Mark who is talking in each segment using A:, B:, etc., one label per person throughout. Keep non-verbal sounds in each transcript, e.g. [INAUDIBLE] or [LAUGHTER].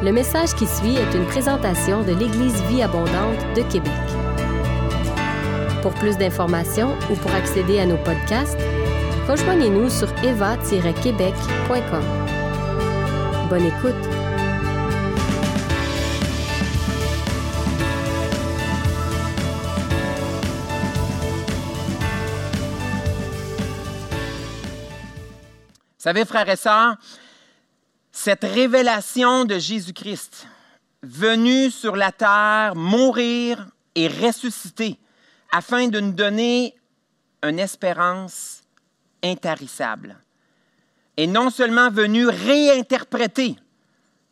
A: Le message qui suit est une présentation de l'Église Vie Abondante de Québec. Pour plus d'informations ou pour accéder à nos podcasts, rejoignez-nous sur eva-québec.com. Bonne écoute!
B: Vous savez, frères et sœurs, cette révélation de Jésus-Christ, venu sur la terre, mourir et ressusciter, afin de nous donner une espérance intarissable, est non seulement venu réinterpréter,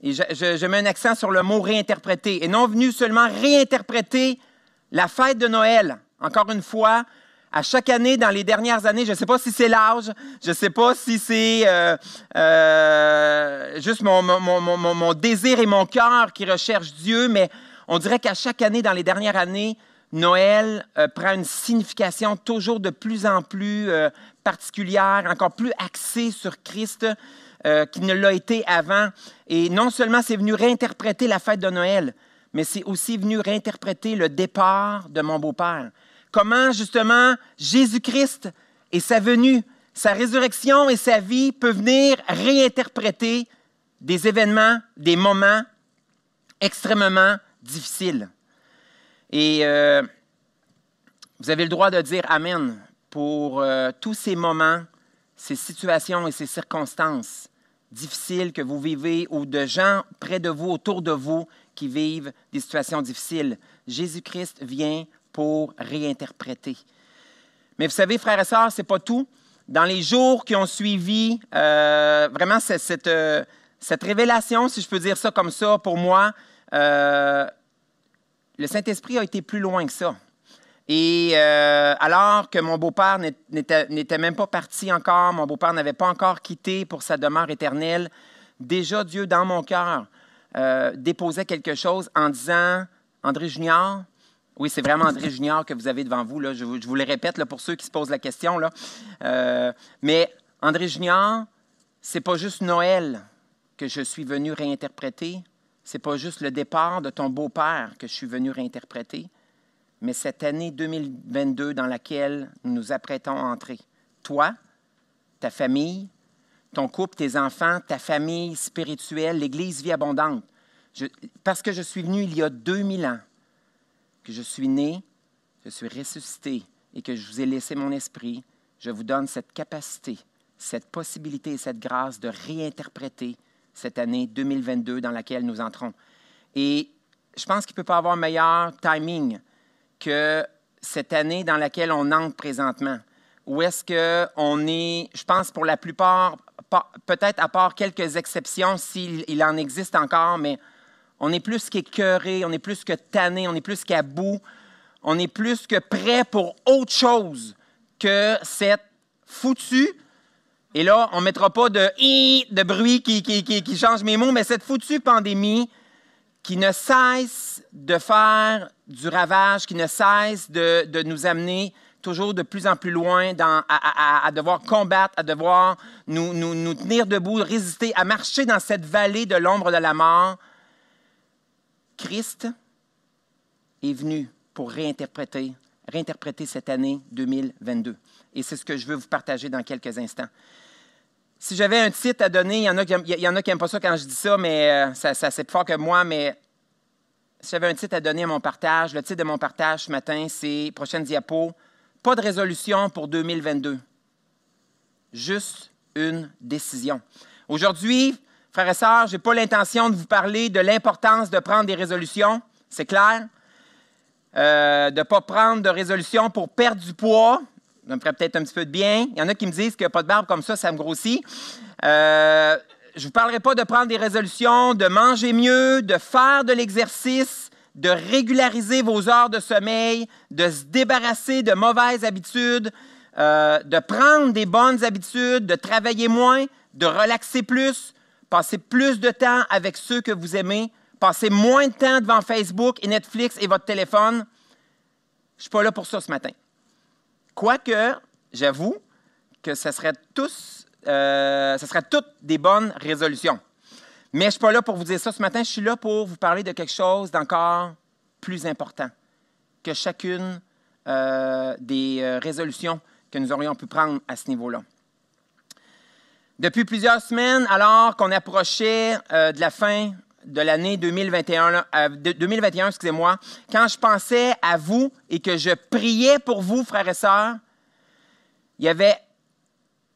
B: et je, mets un accent sur le mot réinterpréter, et non venu seulement réinterpréter la fête de Noël, encore une fois, à chaque année, dans les dernières années, je ne sais pas si c'est l'âge, je ne sais pas si c'est euh, euh, juste mon, désir et mon cœur qui recherchent Dieu, mais on dirait qu'à chaque année, dans les dernières années, Noël euh, prend une signification toujours de plus en plus particulière, encore plus axée sur Christ qu'il ne l'a été avant. Et non seulement c'est venu réinterpréter la fête de Noël, mais c'est aussi venu réinterpréter le départ de mon beau-père comment justement Jésus-Christ et sa venue, sa résurrection et sa vie peuvent venir réinterpréter des événements, des moments extrêmement difficiles. Et euh, vous avez le droit de dire Amen pour euh, tous ces moments, ces situations et ces circonstances difficiles que vous vivez ou de gens près de vous, autour de vous, qui vivent des situations difficiles. Jésus-Christ vient pour réinterpréter. Mais vous savez, frères et sœurs, ce n'est pas tout. Dans les jours qui ont suivi, euh, vraiment, cette, euh, cette, révélation, si je peux dire ça comme ça, pour moi, euh, le Saint-Esprit a été plus loin que ça. Et alors que mon beau-père n'était même pas parti encore, mon beau-père n'avait pas encore quitté pour sa demeure éternelle, déjà Dieu, dans mon cœur, déposait quelque chose en disant, André Junior, oui, c'est vraiment André Junior que vous avez devant vous. Là. Je, vous, le répète là, pour ceux qui se posent la question. Là. Euh, mais André Junior, c'est pas juste Noël que je suis venu réinterpréter. C'est pas juste le départ de ton beau-père que je suis venu réinterpréter, mais cette année 2022 dans laquelle nous nous apprêtons à entrer. Toi, ta famille, ton couple, tes enfants, ta famille spirituelle, l'Église vie abondante. Parce que je suis venu il y a 2000 ans que je suis né, je suis ressuscité et que je vous ai laissé mon esprit, je vous donne cette capacité, cette possibilité et cette grâce de réinterpréter cette année 2022 dans laquelle nous entrons. Et je pense qu'il ne peut pas avoir meilleur timing que cette année dans laquelle on entre présentement. Où est-ce qu'on est, je pense pour la plupart, peut-être à part quelques exceptions s'il en existe encore, mais on est plus qu'écœuré, on est plus que tanné, on est plus qu'à bout, on est plus que prêt pour autre chose que cette foutue. Et là, on ne mettra pas de de bruit qui, qui, qui, change mes mots, mais cette foutue pandémie qui ne cesse de faire du ravage, qui ne cesse de, nous amener toujours de plus en plus loin à, devoir combattre, à devoir nous tenir debout, résister, à marcher dans cette vallée de l'ombre de la mort Christ est venu pour réinterpréter, réinterpréter cette année 2022. Et c'est ce que je veux vous partager dans quelques instants. Si j'avais un titre à donner, il y en a qui n'aiment pas ça quand je dis ça, mais euh, ça, ça c'est plus fort que moi, mais si j'avais un titre à donner à mon partage, le titre de mon partage ce matin, c'est, prochaine diapo, pas de résolution pour 2022. Juste une décision. Aujourd'hui, Frères et sœurs, je n'ai pas l'intention de vous parler de l'importance de prendre des résolutions, c'est clair. Euh, de ne pas prendre de résolutions pour perdre du poids, ça me ferait peut-être un petit peu de bien. Il y en a qui me disent a pas de barbe comme ça, ça me grossit. Euh, je ne vous parlerai pas de prendre des résolutions, de manger mieux, de faire de l'exercice, de régulariser vos heures de sommeil, de se débarrasser de mauvaises habitudes, euh, de prendre des bonnes habitudes, de travailler moins, de relaxer plus, Passez plus de temps avec ceux que vous aimez. Passez moins de temps devant Facebook et Netflix et votre téléphone. Je ne suis pas là pour ça ce matin. Quoique, j'avoue que ce serait tous, euh, toutes des bonnes résolutions. Mais je ne suis pas là pour vous dire ça ce matin, je suis là pour vous parler de quelque chose d'encore plus important que chacune euh, des euh, résolutions que nous aurions pu prendre à ce niveau-là. Depuis plusieurs semaines, alors qu'on approchait euh, de la fin de l'année 2021, 2021 excusez-moi, quand je pensais à vous et que je priais pour vous, frères et sœurs, il y avait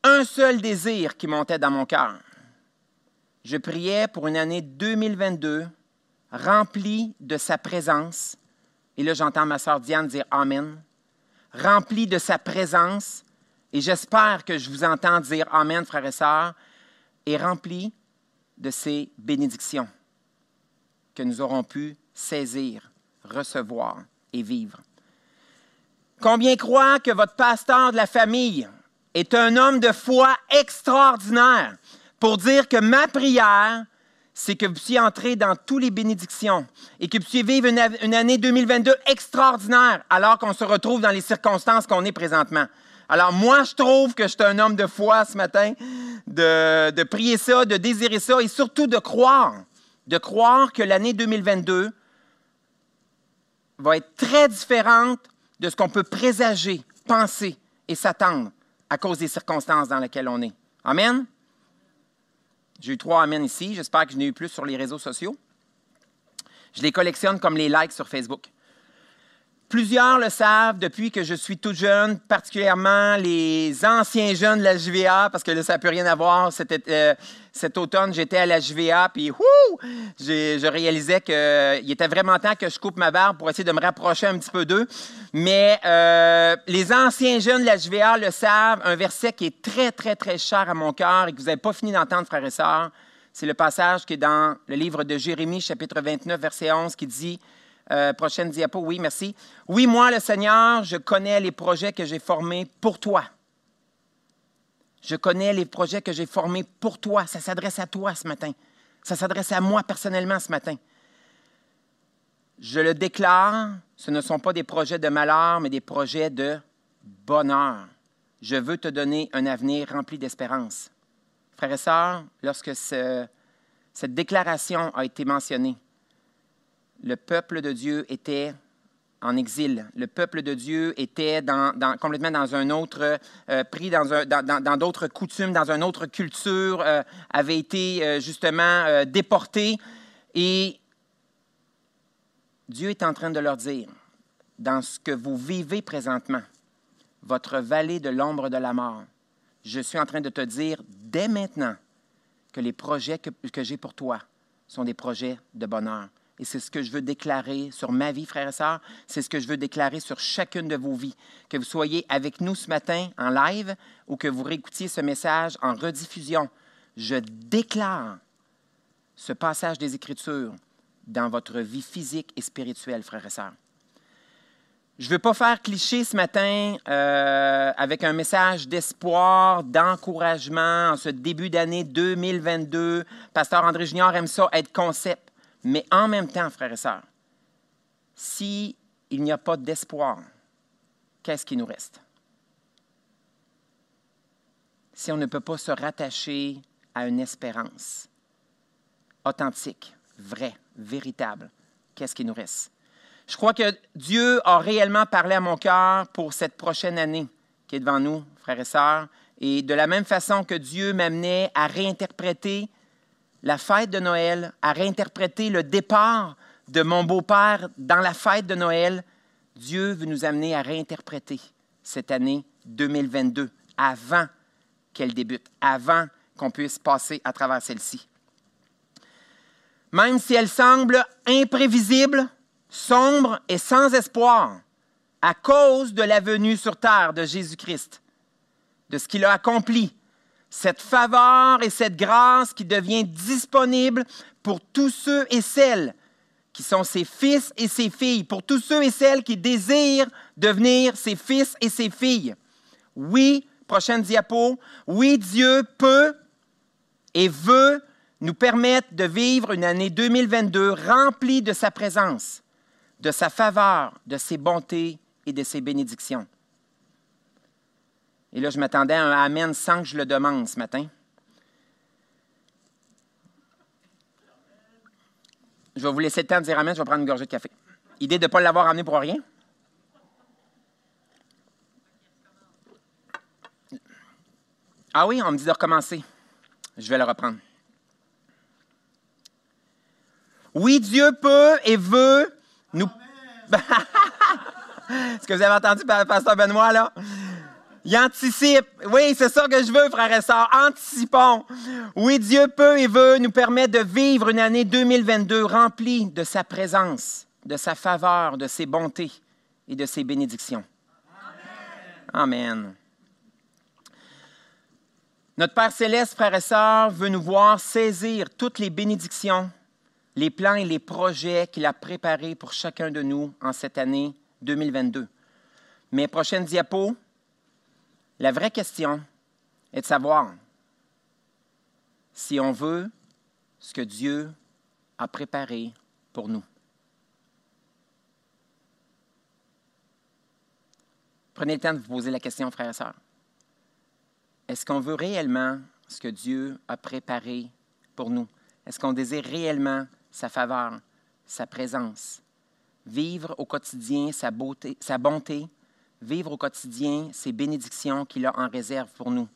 B: un seul désir qui montait dans mon cœur. Je priais pour une année 2022 remplie de sa présence. Et là, j'entends ma sœur Diane dire Amen. Remplie de sa présence. Et j'espère que je vous entends dire Amen, frères et sœurs. Et remplie de ses bénédictions que nous aurons pu saisir, recevoir et vivre. Combien croient que votre pasteur de la famille est un homme de foi extraordinaire pour dire que ma prière, c'est que vous puissiez entrer dans toutes les bénédictions et que vous puissiez vivre une, année 2022 extraordinaire alors qu'on se retrouve dans les circonstances qu'on est présentement. Alors moi, je trouve que je suis un homme de foi ce matin, de, prier ça, de désirer ça et surtout de croire, de croire que l'année 2022 va être très différente de ce qu'on peut présager, penser et s'attendre à cause des circonstances dans lesquelles on est. Amen? J'ai eu trois Amen ici. J'espère que je n'ai eu plus sur les réseaux sociaux. Je les collectionne comme les likes sur Facebook. Plusieurs le savent depuis que je suis tout jeune, particulièrement les anciens jeunes de la JVA, parce que là, ça n'a plus rien à voir. Euh, cet automne, j'étais à la JVA, puis je réalisais qu'il euh, était vraiment temps que je coupe ma barbe pour essayer de me rapprocher un petit peu d'eux. Mais euh, les anciens jeunes de la JVA le savent, un verset qui est très, très, très cher à mon cœur et que vous n'avez pas fini d'entendre, frères et sœurs, c'est le passage qui est dans le livre de Jérémie, chapitre 29, verset 11, qui dit euh, prochaine diapo, oui, merci. Oui, moi, le Seigneur, je connais les projets que j'ai formés pour toi. Je connais les projets que j'ai formés pour toi. Ça s'adresse à toi ce matin. Ça s'adresse à moi personnellement ce matin. Je le déclare, ce ne sont pas des projets de malheur, mais des projets de bonheur. Je veux te donner un avenir rempli d'espérance. Frères et sœurs, lorsque cette déclaration a été mentionnée, le peuple de Dieu était en exil. Le peuple de Dieu était complètement dans un autre, euh, pris dans, d'autres coutumes, dans une autre culture, euh, avait été euh, justement déporté. Et Dieu est en train de leur dire, dans ce que vous vivez présentement, votre vallée de l'ombre de la mort, je suis en train de te dire dès maintenant que les projets que j'ai pour toi sont des projets de bonheur et c'est ce que je veux déclarer sur ma vie, frères et sœurs. C'est ce que je veux déclarer sur chacune de vos vies. Que vous soyez avec nous ce matin en live ou que vous réécoutiez ce message en rediffusion. Je déclare ce passage des Écritures dans votre vie physique et spirituelle, frères et sœurs. Je ne veux pas faire cliché ce matin euh, avec un message d'espoir, d'encouragement en ce début d'année 2022. Pasteur André Junior aime ça être concept. Mais en même temps, frères et sœurs, s'il n'y a pas d'espoir, qu'est-ce qui nous reste? Si on ne peut pas se rattacher à une espérance authentique, vraie, véritable, qu'est-ce qui nous reste? Je crois que Dieu a réellement parlé à mon cœur pour cette prochaine année qui est devant nous, frères et sœurs. Et de la même façon que Dieu m'amenait à réinterpréter la fête de Noël, à réinterpréter le départ de mon beau-père dans la fête de Noël, Dieu veut nous amener à réinterpréter cette année 2022 avant qu'elle débute, avant qu'on puisse passer à travers celle-ci. Même si elle semble imprévisible, sombre et sans espoir, à cause de la venue sur terre de Jésus-Christ, de ce qu'il a accompli, cette faveur et cette grâce qui devient disponible pour tous ceux et celles qui sont ses fils et ses filles, pour tous ceux et celles qui désirent devenir ses fils et ses filles. Oui, prochaine diapo, oui, Dieu peut et veut nous permettre de vivre une année 2022 remplie de sa présence, de sa faveur, de ses bontés et de ses bénédictions. Et là, je m'attendais à un Amen sans que je le demande ce matin. je vais vous laisser le temps de dire Amen, je vais prendre une gorgée de café. Idée de ne pas l'avoir amené pour rien? Ah oui, on me dit de recommencer. Je vais le reprendre. Oui, Dieu peut et veut nous. [LAUGHS] Est-ce que vous avez entendu Pasteur Benoît, là? Il anticipe. Oui, c'est ça que je veux, frères et sœurs. Anticipons. Oui, Dieu peut et veut nous permettre de vivre une année 2022 remplie de sa présence, de sa faveur, de ses bontés et de ses bénédictions. Amen. Notre Père céleste, frères et sœurs, veut nous voir saisir toutes les bénédictions, les plans et les projets qu'il a préparés pour chacun de nous en cette année 2022. Mes prochaines diapos, la vraie question est de savoir si on veut ce que Dieu a préparé pour nous. Prenez le temps de vous poser la question, frères et sœurs. Est-ce qu'on veut réellement ce que Dieu a préparé pour nous? Est-ce qu'on désire réellement sa faveur, sa présence? Vivre au quotidien sa, beauté, sa bonté, vivre au quotidien ses bénédictions qu'il a en réserve pour nous.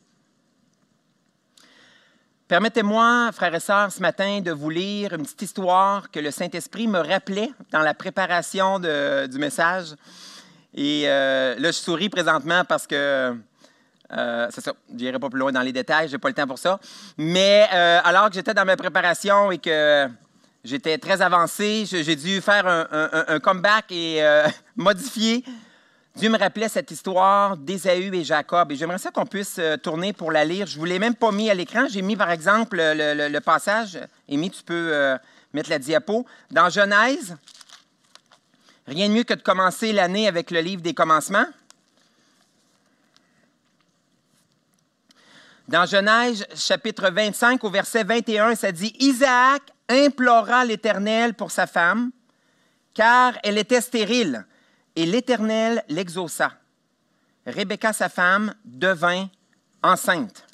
B: Permettez-moi, frères et sœurs, ce matin de vous lire une petite histoire que le Saint-Esprit me rappelait dans la préparation du message. Et euh, là, je souris présentement parce que euh, c'est ça, je n'irai pas plus loin dans les détails, je n'ai pas le temps pour ça. Mais euh, alors que j'étais dans ma préparation et que j'étais très avancé, j'ai dû faire un, comeback et [LAUGHS] modifier. Dieu me rappelait cette histoire d'Ésaü et Jacob. Et j'aimerais ça qu'on puisse tourner pour la lire. Je ne vous l'ai même pas mis à l'écran. J'ai mis, par exemple, le, le passage. Amy, tu peux mettre la diapo. Dans Genèse, rien de mieux que de commencer l'année avec le livre des commencements. Dans Genèse chapitre 25 au verset 21, ça dit, Isaac implora l'Éternel pour sa femme, car elle était stérile, et l'Éternel l'exauça. Rebecca, sa femme, devint enceinte.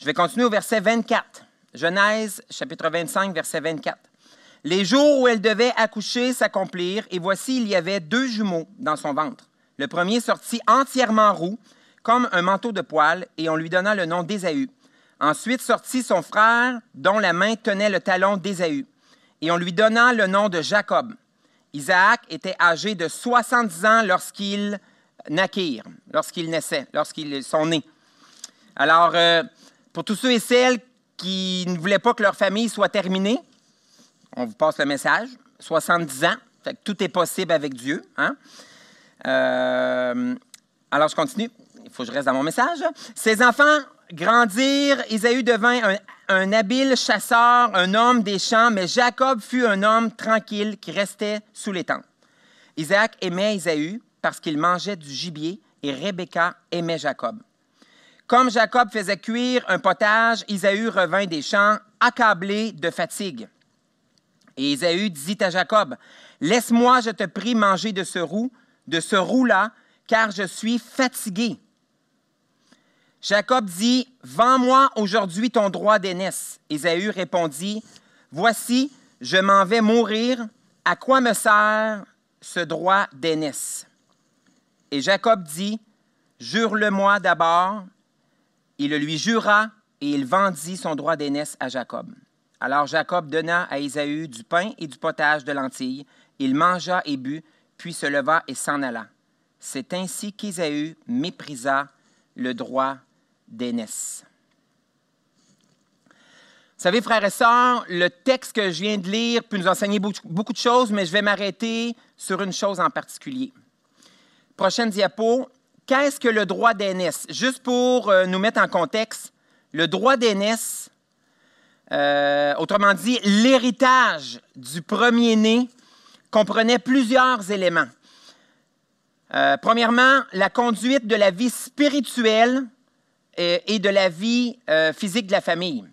B: Je vais continuer au verset 24. Genèse chapitre 25, verset 24. Les jours où elle devait accoucher s'accomplirent, et voici, il y avait deux jumeaux dans son ventre. Le premier sortit entièrement roux, comme un manteau de poil, et on lui donna le nom d'Ésaü. Ensuite sortit son frère, dont la main tenait le talon d'Ésaü, et on lui donna le nom de Jacob. Isaac était âgé de 70 ans lorsqu'il naquirent, lorsqu'il naissait, lorsqu'ils sont nés. Alors, euh, pour tous ceux et celles qui ne voulaient pas que leur famille soit terminée, on vous passe le message, 70 ans, tout est possible avec Dieu. Hein? Euh, alors, je continue il faut que je reste dans mon message. Ses enfants grandirent. Isaü devint un, habile chasseur, un homme des champs, mais Jacob fut un homme tranquille qui restait sous les tentes. Isaac aimait Isaü parce qu'il mangeait du gibier et Rebecca aimait Jacob. Comme Jacob faisait cuire un potage, Isaü revint des champs accablé de fatigue. Et Isaü dit à Jacob, Laisse-moi, je te prie, manger de ce roux, de ce roux-là, car je suis fatigué. Jacob dit, Vends-moi aujourd'hui ton droit d'aînesse. Ésaü répondit, Voici, je m'en vais mourir. À quoi me sert ce droit d'aînesse? Et Jacob dit, Jure-le-moi d'abord. Il le lui jura et il vendit son droit d'aînesse à Jacob. Alors Jacob donna à Ésaü du pain et du potage de lentilles. Il mangea et but, puis se leva et s'en alla. C'est ainsi qu'Ésaü méprisa le droit d'Énès. Vous savez, frères et sœurs, le texte que je viens de lire peut nous enseigner beaucoup de choses, mais je vais m'arrêter sur une chose en particulier. Prochaine diapo. Qu'est-ce que le droit d'aînesse? Juste pour euh, nous mettre en contexte, le droit d'aînesse, euh, autrement dit, l'héritage du premier-né, comprenait plusieurs éléments. Euh, premièrement, la conduite de la vie spirituelle et de la vie euh, physique de la famille.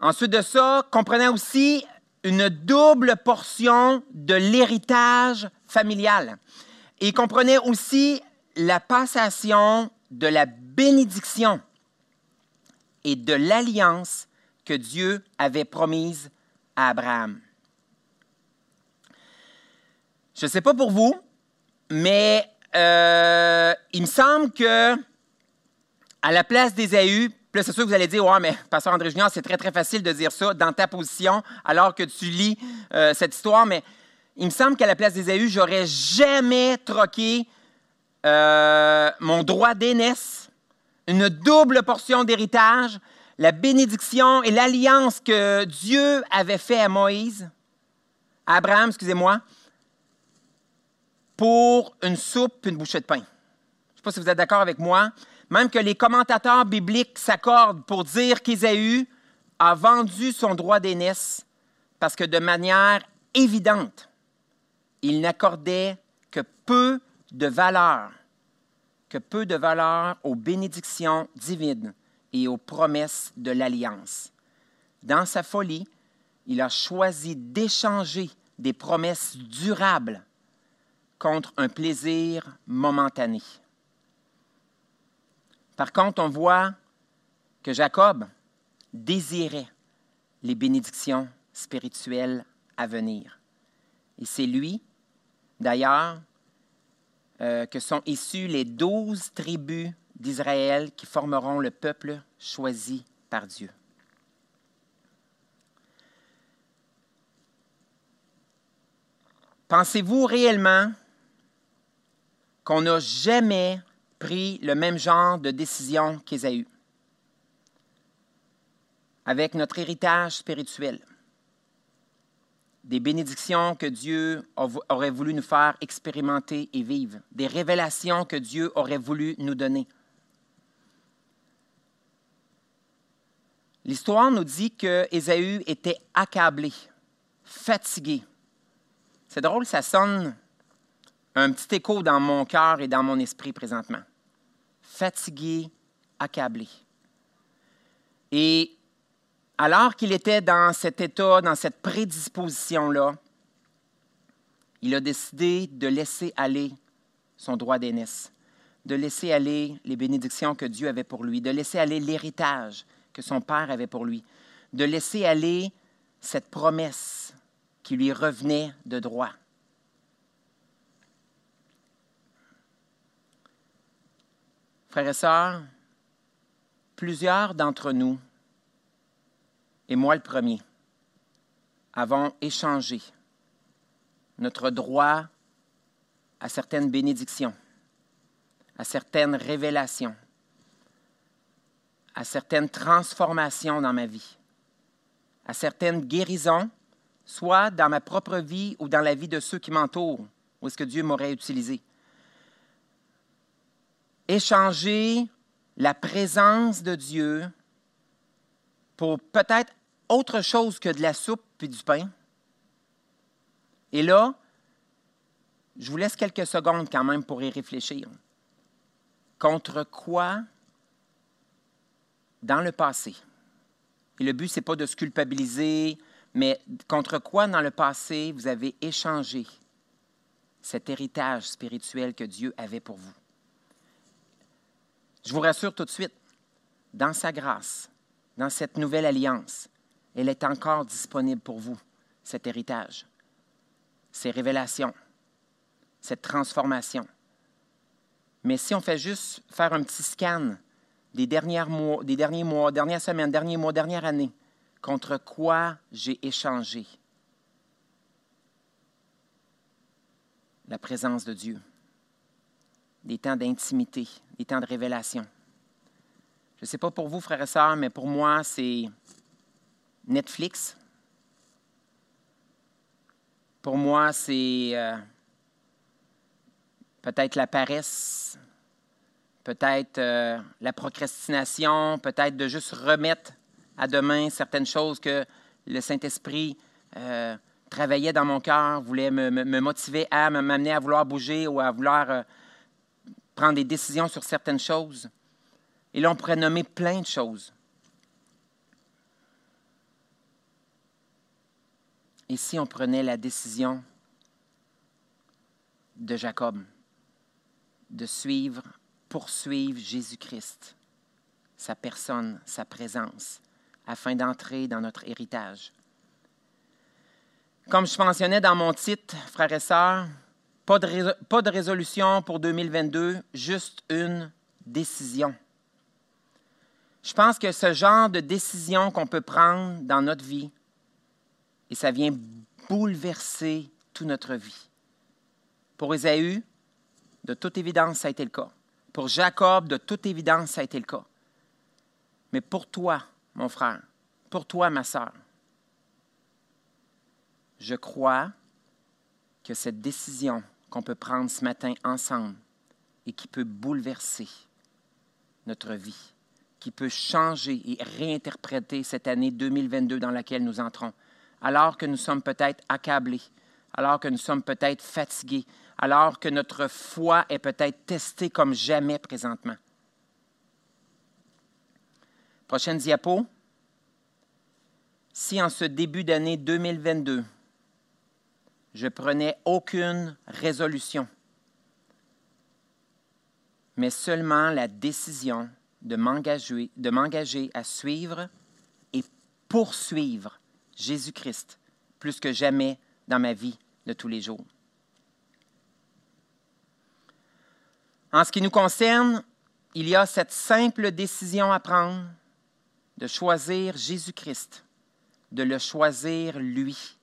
B: Ensuite de ça, comprenait aussi une double portion de l'héritage familial. Et comprenait aussi la passation de la bénédiction et de l'alliance que Dieu avait promise à Abraham. Je ne sais pas pour vous, mais euh, il me semble que à la place d'Ésaü, puis c'est sûr que vous allez dire, ouais, mais Pasteur André Junior, c'est très, très facile de dire ça dans ta position alors que tu lis euh, cette histoire, mais il me semble qu'à la place d'Ésaü, j'aurais jamais troqué euh, mon droit d'aînesse, une double portion d'héritage, la bénédiction et l'alliance que Dieu avait fait à Moïse, à Abraham, excusez-moi, pour une soupe, une bouchée de pain. Je ne sais pas si vous êtes d'accord avec moi. Même que les commentateurs bibliques s'accordent pour dire qu'Ésaü a vendu son droit d'aînesse parce que de manière évidente, il n'accordait que peu de valeur, que peu de valeur aux bénédictions divines et aux promesses de l'alliance. Dans sa folie, il a choisi d'échanger des promesses durables contre un plaisir momentané. Par contre, on voit que Jacob désirait les bénédictions spirituelles à venir. Et c'est lui, d'ailleurs, euh, que sont issus les douze tribus d'Israël qui formeront le peuple choisi par Dieu. Pensez-vous réellement qu'on n'a jamais pris le même genre de décision qu'Ésaü avec notre héritage spirituel, des bénédictions que Dieu aurait voulu nous faire expérimenter et vivre, des révélations que Dieu aurait voulu nous donner. L'histoire nous dit que Ésaü était accablé, fatigué. C'est drôle, ça sonne un petit écho dans mon cœur et dans mon esprit présentement. Fatigué, accablé. Et alors qu'il était dans cet état, dans cette prédisposition-là, il a décidé de laisser aller son droit d'aînesse, de laisser aller les bénédictions que Dieu avait pour lui, de laisser aller l'héritage que son père avait pour lui, de laisser aller cette promesse qui lui revenait de droit. Frères et sœurs, plusieurs d'entre nous, et moi le premier, avons échangé notre droit à certaines bénédictions, à certaines révélations, à certaines transformations dans ma vie, à certaines guérisons, soit dans ma propre vie ou dans la vie de ceux qui m'entourent, où est-ce que Dieu m'aurait utilisé échanger la présence de Dieu pour peut-être autre chose que de la soupe puis du pain. Et là, je vous laisse quelques secondes quand même pour y réfléchir. Contre quoi dans le passé? Et le but, ce n'est pas de se culpabiliser, mais contre quoi dans le passé vous avez échangé cet héritage spirituel que Dieu avait pour vous? Je vous rassure tout de suite, dans sa grâce, dans cette nouvelle alliance, elle est encore disponible pour vous, cet héritage, ces révélations, cette transformation. Mais si on fait juste faire un petit scan des, derniers mois, des derniers mois, dernières semaines, derniers mois, dernière année, contre quoi j'ai échangé? La présence de Dieu des temps d'intimité, des temps de révélation. Je ne sais pas pour vous, frères et sœurs, mais pour moi, c'est Netflix. Pour moi, c'est euh, peut-être la paresse, peut-être euh, la procrastination, peut-être de juste remettre à demain certaines choses que le Saint-Esprit euh, travaillait dans mon cœur, voulait me, me motiver à m'amener à vouloir bouger ou à vouloir prendre des décisions sur certaines choses. Et là, on pourrait nommer plein de choses. Et si on prenait la décision de Jacob de suivre, poursuivre Jésus-Christ, sa personne, sa présence, afin d'entrer dans notre héritage? Comme je mentionnais dans mon titre, frères et sœurs, Pas de, résolution pour 2022, juste une décision. Je pense que ce genre de décision qu'on peut prendre dans notre vie, et ça vient bouleverser toute notre vie. Pour Ésaü, de toute évidence, ça a été le cas. Pour Jacob, de toute évidence, ça a été le cas. Mais pour toi, mon frère, pour toi, ma sœur, je crois que cette décision qu'on peut prendre ce matin ensemble et qui peut bouleverser notre vie, qui peut changer et réinterpréter cette année 2022 dans laquelle nous entrons, alors que nous sommes peut-être accablés, alors que nous sommes peut-être fatigués, alors que notre foi est peut-être testée comme jamais présentement. Prochaine diapo. Si en ce début d'année 2022, je prenais aucune résolution, mais seulement la décision de m'engager, de m'engager à suivre et poursuivre Jésus-Christ plus que jamais dans ma vie de tous les jours. En ce qui nous concerne, il y a cette simple décision à prendre de choisir Jésus-Christ, de le choisir lui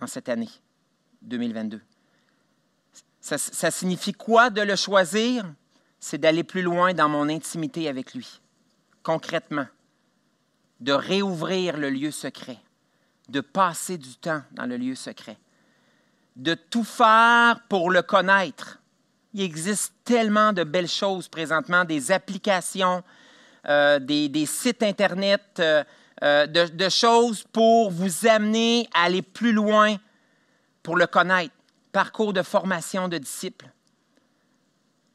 B: en cette année 2022. Ça, signifie quoi de le choisir? c'est d'aller plus loin dans mon intimité avec lui, concrètement, de réouvrir le lieu secret, de passer du temps dans le lieu secret, de tout faire pour le connaître. Il existe tellement de belles choses présentement, des applications, euh, des, sites Internet, euh, euh, de, choses pour vous amener à aller plus loin pour le connaître. Parcours de formation de disciples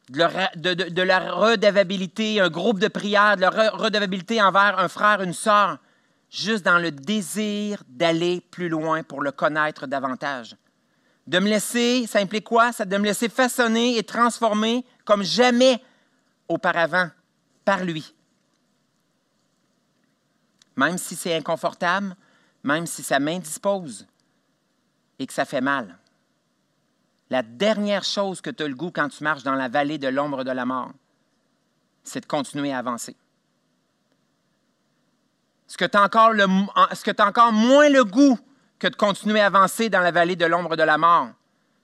B: de, la redevabilité, un groupe de prière, de la redevabilité envers un frère, une sœur, juste dans le désir d'aller plus loin pour le connaître davantage. De me laisser, ça implique quoi? Ça de me laisser façonner et transformer comme jamais auparavant par lui. Même si c'est inconfortable, même si ça m'indispose et que ça fait mal. La dernière chose que tu as le goût quand tu marches dans la vallée de l'ombre de la mort, c'est de continuer à avancer. Ce que tu as, encore moins le goût que de continuer à avancer dans la vallée de l'ombre de la mort,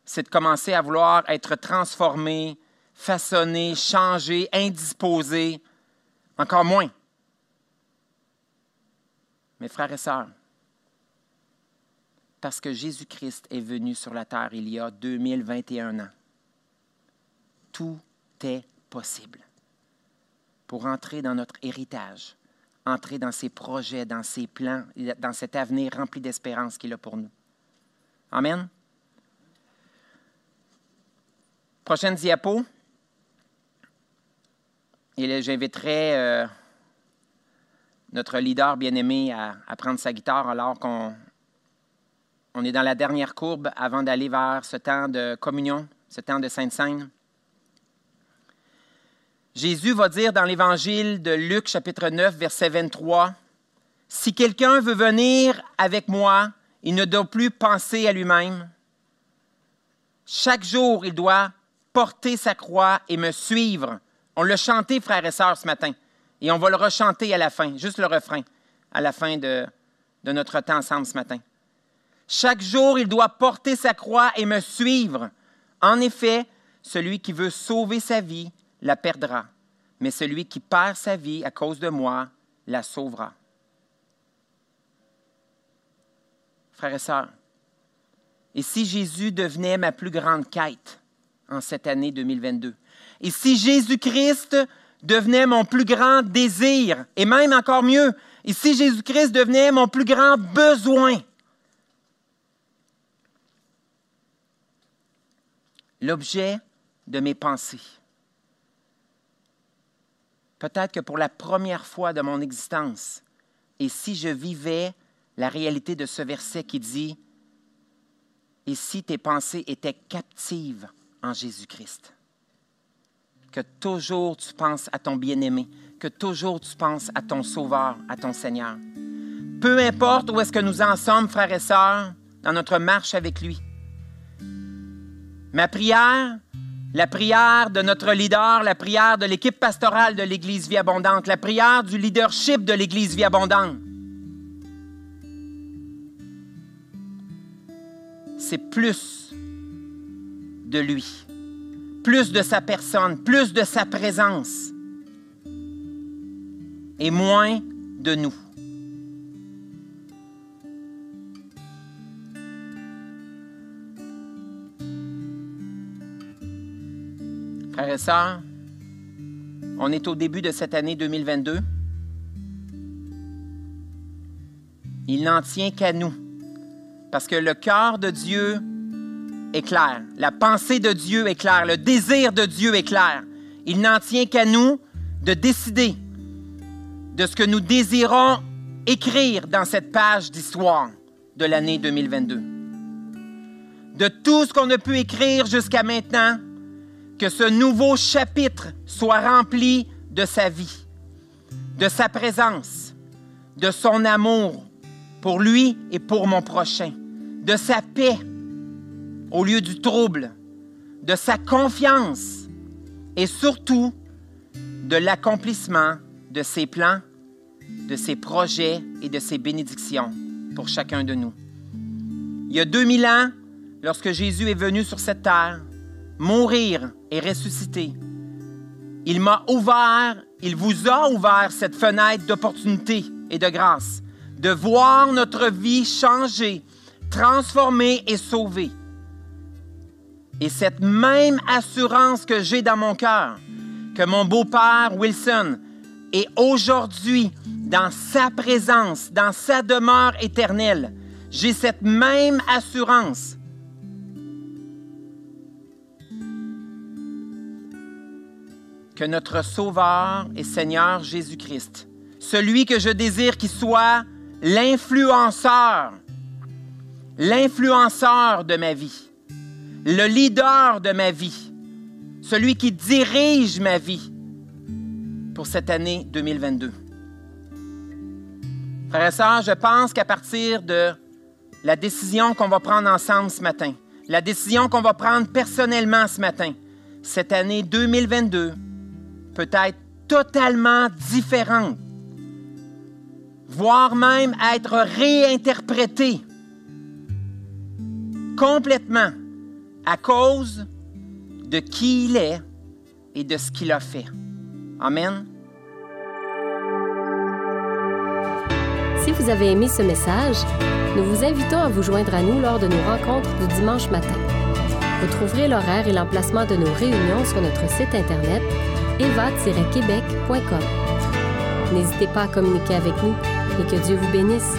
B: c'est de commencer à vouloir être transformé, façonné, changé, indisposé, encore moins. Mes frères et sœurs, parce que Jésus-Christ est venu sur la terre il y a 2021 ans. Tout est possible pour entrer dans notre héritage, entrer dans ses projets, dans ses plans, dans cet avenir rempli d'espérance qu'il a pour nous. Amen. Prochaine diapo. Et j'inviterai euh, notre leader bien-aimé à, prendre sa guitare alors qu'on on est dans la dernière courbe avant d'aller vers ce temps de communion, ce temps de Sainte-Seine. Jésus va dire dans l'Évangile de Luc chapitre 9, verset 23, Si quelqu'un veut venir avec moi, il ne doit plus penser à lui-même. Chaque jour, il doit porter sa croix et me suivre. On l'a chanté, frères et sœurs, ce matin. Et on va le rechanter à la fin, juste le refrain, à la fin de, de notre temps ensemble ce matin. Chaque jour, il doit porter sa croix et me suivre. En effet, celui qui veut sauver sa vie la perdra, mais celui qui perd sa vie à cause de moi la sauvera. Frères et sœurs, et si Jésus devenait ma plus grande quête en cette année 2022? Et si Jésus-Christ devenait mon plus grand désir, et même encore mieux, et si Jésus-Christ devenait mon plus grand besoin? l'objet de mes pensées. Peut-être que pour la première fois de mon existence, et si je vivais la réalité de ce verset qui dit, et si tes pensées étaient captives en Jésus-Christ, que toujours tu penses à ton bien-aimé, que toujours tu penses à ton Sauveur, à ton Seigneur. Peu importe où est-ce que nous en sommes, frères et sœurs, dans notre marche avec lui, Ma prière, la prière de notre leader, la prière de l'équipe pastorale de l'Église Vie Abondante, la prière du leadership de l'Église Vie Abondante, c'est plus de lui, plus de sa personne, plus de sa présence et moins de nous. Frères et sœurs, on est au début de cette année 2022. Il n'en tient qu'à nous, parce que le cœur de Dieu est clair, la pensée de Dieu est claire, le désir de Dieu est clair. Il n'en tient qu'à nous de décider de ce que nous désirons écrire dans cette page d'histoire de l'année 2022. De tout ce qu'on a pu écrire jusqu'à maintenant, que ce nouveau chapitre soit rempli de sa vie, de sa présence, de son amour pour lui et pour mon prochain, de sa paix au lieu du trouble, de sa confiance et surtout de l'accomplissement de ses plans, de ses projets et de ses bénédictions pour chacun de nous. Il y a 2000 ans, lorsque Jésus est venu sur cette terre, mourir et ressusciter, il m'a ouvert, il vous a ouvert cette fenêtre d'opportunité et de grâce, de voir notre vie changer, transformée et sauvée. Et cette même assurance que j'ai dans mon cœur, que mon beau-père Wilson est aujourd'hui dans sa présence, dans sa demeure éternelle, j'ai cette même assurance. que notre Sauveur et Seigneur Jésus-Christ, celui que je désire qu'il soit l'influenceur, l'influenceur de ma vie, le leader de ma vie, celui qui dirige ma vie pour cette année 2022. Frères et sœurs, je pense qu'à partir de la décision qu'on va prendre ensemble ce matin, la décision qu'on va prendre personnellement ce matin, cette année 2022 peut être totalement différente, voire même être réinterprétée complètement à cause de qui il est et de ce qu'il a fait. Amen.
A: Si vous avez aimé ce message, nous vous invitons à vous joindre à nous lors de nos rencontres du dimanche matin. Vous trouverez l'horaire et l'emplacement de nos réunions sur notre site Internet eva-québec.com. N'hésitez pas à communiquer avec nous et que Dieu vous bénisse.